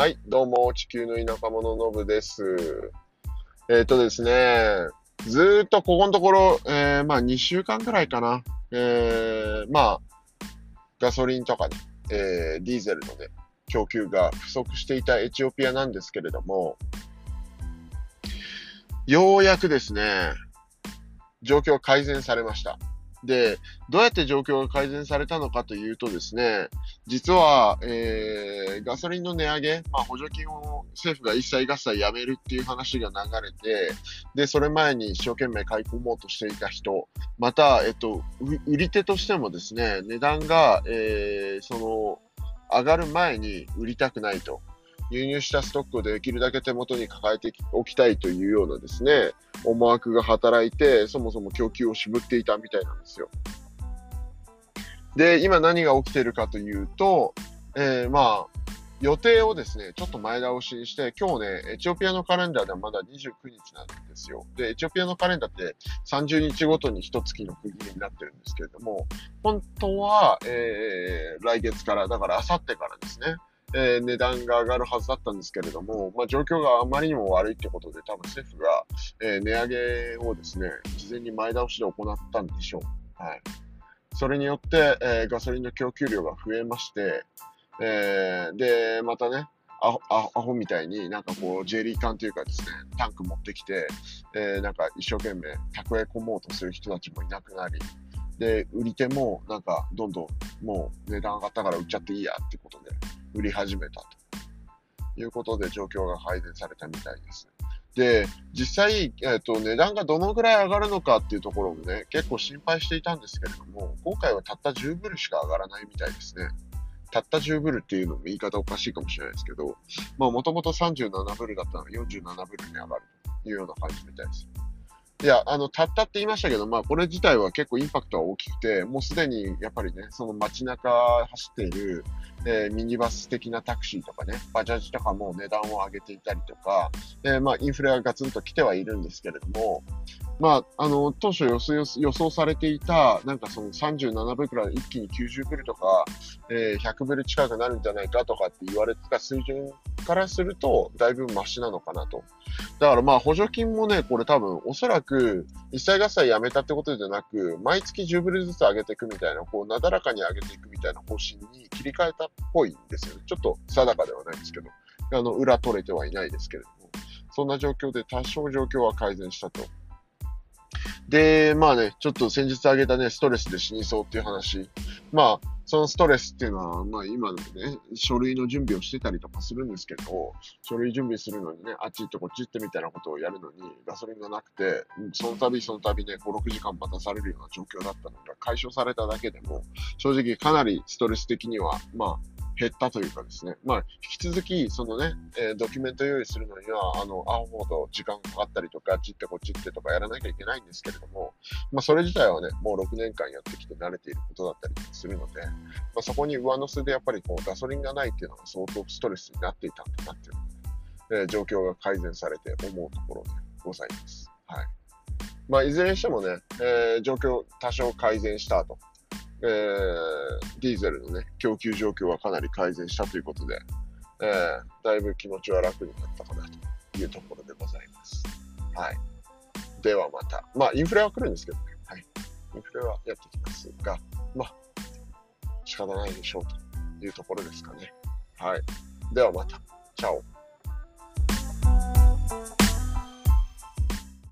はい、どうも、地球の田舎者のぶです。えっ、とですね、ずっとここのところ、えーまあ2週間くらいかな、えーまあ、ガソリンとかね、えーディーゼルのね、供給が不足していたエチオピアなんですけれども、ようやくですね、状況改善されました。で、どうやって状況が改善されたのかというとですね、実は、えーガソリンの値上げ、まあ、補助金を政府が一切合切やめるっていう話が流れて、で、それ前に一生懸命買い込もうとしていた人、また、えっと、売り手としてもですね、値段が、えーその、上がる前に売りたくないと。輸入したストックをできるだけ手元に抱えておきたいというようなですね、思惑が働いて、そもそも供給を絞っていたみたいなんですよ。で、今何が起きてるかというと、えーまあ、予定をですね、ちょっと前倒しにして、今日ね、エチオピアのカレンダーではまだ29日なんですよ。で、エチオピアのカレンダーって30日ごとに一月の区切りになってるんですけれども、本当は、えー来月から、だから明後日からですね、えー値段が上がるはずだったんですけれども、まあ、状況があまりにも悪いってことで、多分政府が、えー値上げをですね、事前に前倒しで行ったんでしょう。はい。それによって、えーガソリンの供給量が増えまして、えーで、またね、アホアホアホみたいになんかこう、ジェリー缶というかですね、タンク持ってきて、えーなんか一生懸命蓄え込もうとする人たちもいなくなり、で、売り手もなんかどんどんもう値段上がったから売っちゃっていいやってことで売り始めたということで状況が改善されたみたいです。で、実際、えっと値段がどのぐらい上がるのかっていうところもね、結構心配していたんですけれども、今回はたった10ブルしか上がらないみたいですね。たった10ブルっていうのも言い方おかしいかもしれないですけど、まあもともと37ブルだったのが47ブルに上がるというような感じみたいです。いや、あの、たったって言いましたけど、まあこれ自体は結構インパクトは大きくて、もうすでにやっぱりね、その街中走っている、えーミニバス的なタクシーとかね、バジャージとかも値段を上げていたりとか、えーまあインフレがガツンと来てはいるんですけれども、まあ、あの、当初予想予想されていた、なんかその37ブルから一気に90ブルとか、えー100ブル近くなるんじゃないかとかって言われてた水準からすると、だいぶマシなのかなと。だからまあ補助金もね、これ多分おそらく一切合切やめたってことじゃなく、毎月10ブルずつ上げていくみたいな、こう、なだらかに上げていくみたいな方針に切り替えたっぽいんですよね。ちょっと定かではないですけど、あの、裏取れてはいないですけれども、そんな状況で多少状況は改善したと。で、まあね、ちょっと先日挙げたね、ストレスで死にそうっていう話。まあ、そのストレスっていうのは、まあ今でもね、書類の準備をしてたりとかするんですけど、書類準備するのにね、あっち行ってこっち行ってみたいなことをやるのに、ガソリンがなくて、その度その度ね、5、6時間待たされるような状況だったのが解消されただけでも、正直かなりストレス的には、まあ、減ったというかですね、まあ、引き続き、そのね、えードキュメント用意するのには、あの、アホほど時間かかったりとか、あっちってこっちってとかやらなきゃいけないんですけれども、まあ、それ自体はね、もう6年間やってきて慣れていることだったりするので、まあ、そこに上乗せでやっぱりこうガソリンがないっていうのが相当ストレスになっていたんだなっていうね、えー状況が改善されて思うところでございます。はい。まあ、いずれにしてもね、えー状況多少改善したと。えーディーゼルのね、供給状況はかなり改善したということで、えーだいぶ気持ちは楽になったかなというところでございます。はい。ではまた。まあ、インフレは来るんですけどね。はい。インフレはやってきますが、まあ、仕方ないでしょうというところですかね。はい。ではまた。チャオ。